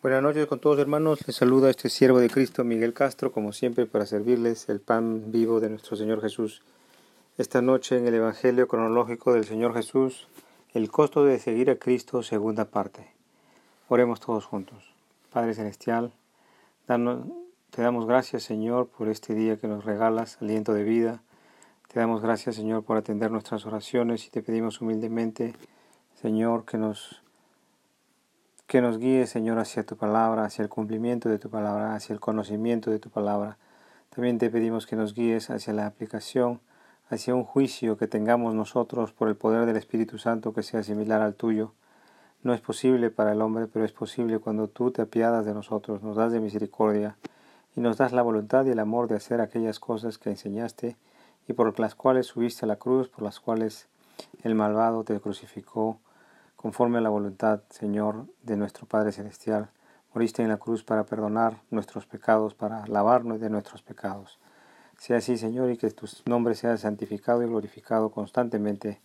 Buenas noches con todos hermanos, les saluda este siervo de Cristo Miguel Castro, como siempre para servirles el pan vivo de nuestro Señor Jesús. Esta noche en el Evangelio cronológico del Señor Jesús, el costo de seguir a Cristo, segunda parte. Oremos todos juntos. Padre Celestial, te damos gracias Señor por este día que nos regalas, aliento de vida. Te damos gracias Señor por atender nuestras oraciones y te pedimos humildemente Señor que nos que nos guíe, Señor, hacia tu palabra, hacia el cumplimiento de tu palabra, hacia el conocimiento de tu palabra. También te pedimos que nos guíes hacia la aplicación, hacia un juicio que tengamos nosotros por el poder del Espíritu Santo que sea similar al tuyo. No es posible para el hombre, pero es posible cuando tú te apiadas de nosotros, nos das de misericordia y nos das la voluntad y el amor de hacer aquellas cosas que enseñaste y por las cuales subiste a la cruz, por las cuales el malvado te crucificó conforme a la voluntad, Señor, de nuestro Padre Celestial. Moriste en la cruz para perdonar nuestros pecados, para lavarnos de nuestros pecados. Sea así, Señor, y que tu nombre sea santificado y glorificado constantemente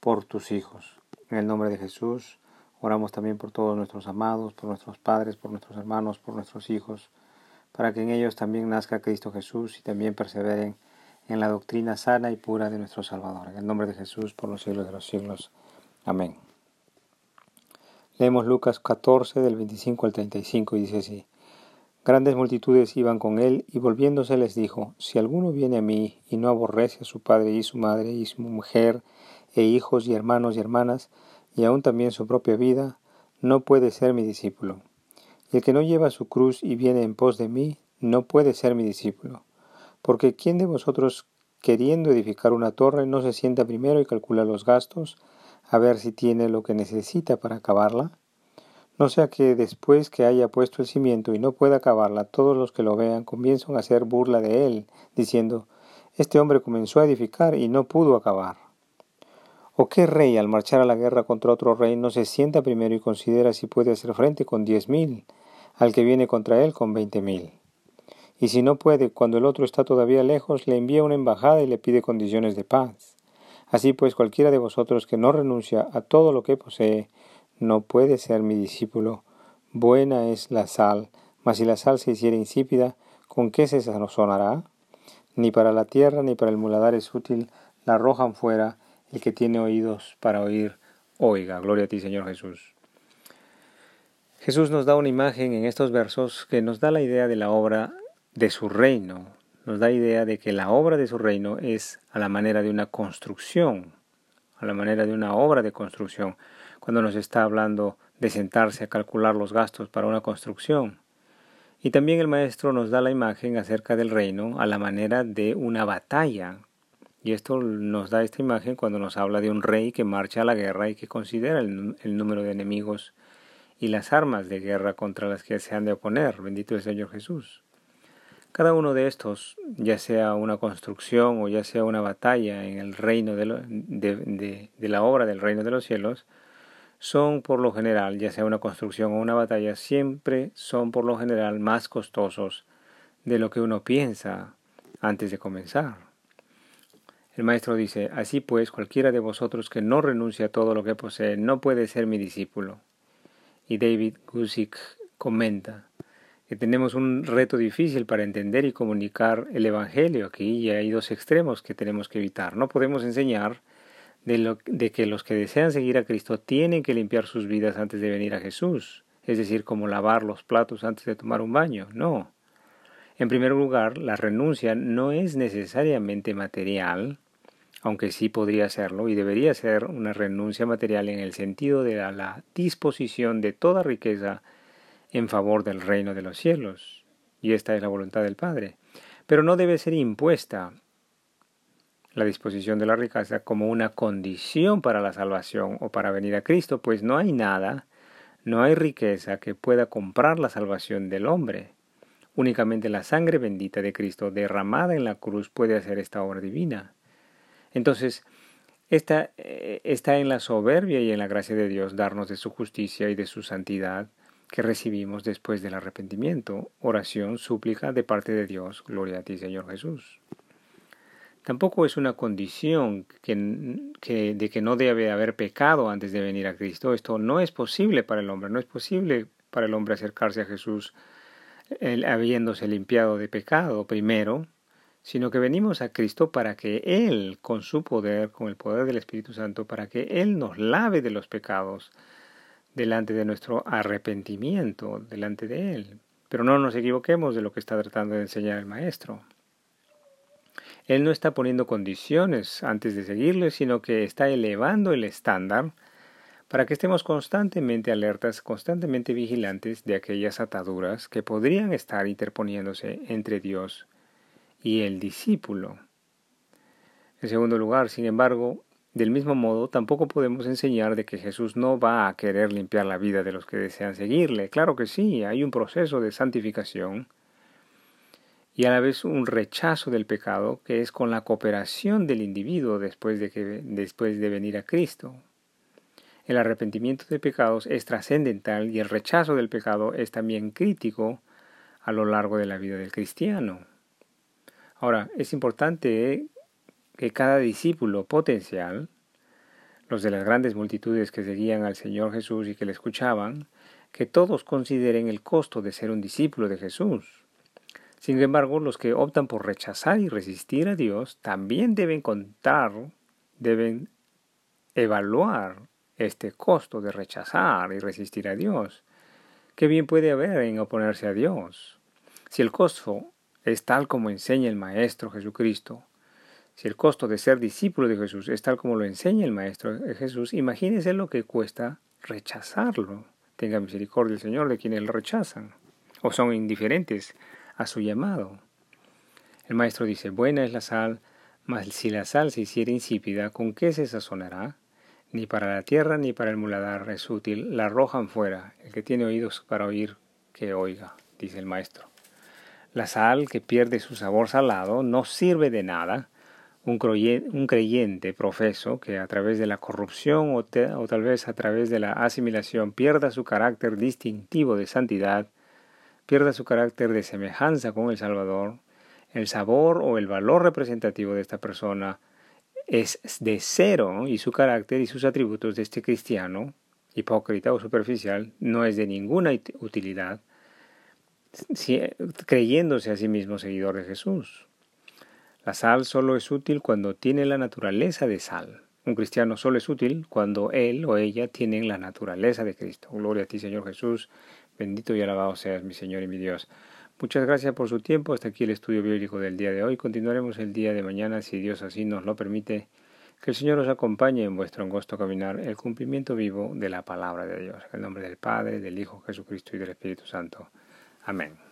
por tus hijos. En el nombre de Jesús, oramos también por todos nuestros amados, por nuestros padres, por nuestros hermanos, por nuestros hijos, para que en ellos también nazca Cristo Jesús y también perseveren en la doctrina sana y pura de nuestro Salvador. En el nombre de Jesús, por los siglos de los siglos. Amén. Leemos Lucas 14 del 25 al 35 y dice así. Grandes multitudes iban con él y volviéndose les dijo, Si alguno viene a mí y no aborrece a su padre y su madre y su mujer e hijos y hermanos y hermanas, y aun también su propia vida, no puede ser mi discípulo. Y el que no lleva su cruz y viene en pos de mí, no puede ser mi discípulo. Porque ¿quién de vosotros, queriendo edificar una torre, no se sienta primero y calcula los gastos, a ver si tiene lo que necesita para acabarla? No sea que después que haya puesto el cimiento y no pueda acabarla, todos los que lo vean comienzan a hacer burla de él, diciendo, Este hombre comenzó a edificar y no pudo acabar. ¿O qué rey al marchar a la guerra contra otro rey no se sienta primero y considera si puede hacer frente con diez mil, al que viene contra él con veinte mil? Y si no puede, cuando el otro está todavía lejos, le envía una embajada y le pide condiciones de paz. Así pues, cualquiera de vosotros que no renuncia a todo lo que posee, no puede ser mi discípulo. Buena es la sal, mas si la sal se hiciera insípida, ¿con qué se sazonará? Ni para la tierra ni para el muladar es útil, la arrojan fuera, el que tiene oídos para oír, oiga. Gloria a ti, Señor Jesús. Jesús nos da una imagen en estos versos que nos da la idea de la obra de su reino, nos da idea de que la obra de su reino es a la manera de una construcción, a la manera de una obra de construcción, cuando nos está hablando de sentarse a calcular los gastos para una construcción. Y también el maestro nos da la imagen acerca del reino a la manera de una batalla. Y esto nos da esta imagen cuando nos habla de un rey que marcha a la guerra y que considera el, el número de enemigos y las armas de guerra contra las que se han de oponer. Bendito el Señor Jesús. Cada uno de estos, ya sea una construcción o ya sea una batalla en el reino de, la obra del reino de los cielos, son por lo general, ya sea una construcción o una batalla, siempre son por lo general más costosos de lo que uno piensa antes de comenzar. El maestro dice, así pues, cualquiera de vosotros que no renuncia a todo lo que posee no puede ser mi discípulo. Y David Gusick comenta, que tenemos un reto difícil para entender y comunicar el Evangelio. Aquí hay dos extremos que tenemos que evitar. No podemos enseñar de, lo, de que los que desean seguir a Cristo tienen que limpiar sus vidas antes de venir a Jesús, es decir, como lavar los platos antes de tomar un baño. No. En primer lugar, la renuncia no es necesariamente material, aunque sí podría serlo y debería ser una renuncia material en el sentido de la disposición de toda riqueza en favor del reino de los cielos, y esta es la voluntad del Padre. Pero no debe ser impuesta la disposición de la riqueza como una condición para la salvación o para venir a Cristo, pues no hay nada, no hay riqueza que pueda comprar la salvación del hombre. Únicamente la sangre bendita de Cristo derramada en la cruz puede hacer esta obra divina. Entonces, esta eh, está en la soberbia y en la gracia de Dios darnos de su justicia y de su santidad que recibimos después del arrepentimiento, oración, súplica de parte de Dios, gloria a ti Señor Jesús. Tampoco es una condición de que no debe haber pecado antes de venir a Cristo. Esto no es posible para el hombre, no es posible para el hombre acercarse a Jesús habiéndose limpiado de pecado primero, sino que venimos a Cristo para que Él, con su poder, con el poder del Espíritu Santo, para que Él nos lave de los pecados delante de nuestro arrepentimiento, delante de Él. Pero no nos equivoquemos de lo que está tratando de enseñar el Maestro. Él no está poniendo condiciones antes de seguirle, sino que está elevando el estándar para que estemos constantemente alertas, constantemente vigilantes de aquellas ataduras que podrían estar interponiéndose entre Dios y el discípulo. En segundo lugar, sin embargo, del mismo modo, tampoco podemos enseñar de que Jesús no va a querer limpiar la vida de los que desean seguirle. Claro que sí, hay un proceso de santificación y a la vez un rechazo del pecado que es con la cooperación del individuo después de, que, después de venir a Cristo. El arrepentimiento de pecados es trascendental y el rechazo del pecado es también crítico a lo largo de la vida del cristiano. Ahora, es importante que cada discípulo potencial, los de las grandes multitudes que seguían al Señor Jesús y que le escuchaban, que todos consideren el costo de ser un discípulo de Jesús. Sin embargo, los que optan por rechazar y resistir a Dios también deben contar, deben evaluar este costo de rechazar y resistir a Dios. ¿Qué bien puede haber en oponerse a Dios? Si el costo es tal como enseña el Maestro Jesucristo, si el costo de ser discípulo de Jesús es tal como lo enseña el Maestro Jesús, imagínese lo que cuesta rechazarlo. Tenga misericordia el Señor de quienes lo rechazan o son indiferentes a su llamado. El Maestro dice, buena es la sal, mas si la sal se hiciera insípida, ¿con qué se sazonará? Ni para la tierra ni para el muladar es útil, la arrojan fuera. El que tiene oídos para oír, que oiga, dice el maestro. La sal que pierde su sabor salado no sirve de nada. Un creyente, profeso que a través de la corrupción o, o tal vez a través de la asimilación pierda su carácter distintivo de santidad, pierda su carácter de semejanza con el Salvador, el sabor o el valor representativo de esta persona es de cero y su carácter y sus atributos de este cristiano, hipócrita o superficial, no es de ninguna utilidad, creyéndose a sí mismo seguidor de Jesús. La sal solo es útil cuando tiene la naturaleza de sal. Un cristiano solo es útil cuando él o ella tienen la naturaleza de Cristo. Gloria a ti, Señor Jesús. Bendito y alabado seas, mi Señor y mi Dios. Muchas gracias por su tiempo. Hasta aquí el estudio bíblico del día de hoy. Continuaremos el día de mañana, si Dios así nos lo permite. Que el Señor os acompañe en vuestro angosto caminar, el cumplimiento vivo de la palabra de Dios. En el nombre del Padre, del Hijo Jesucristo y del Espíritu Santo. Amén.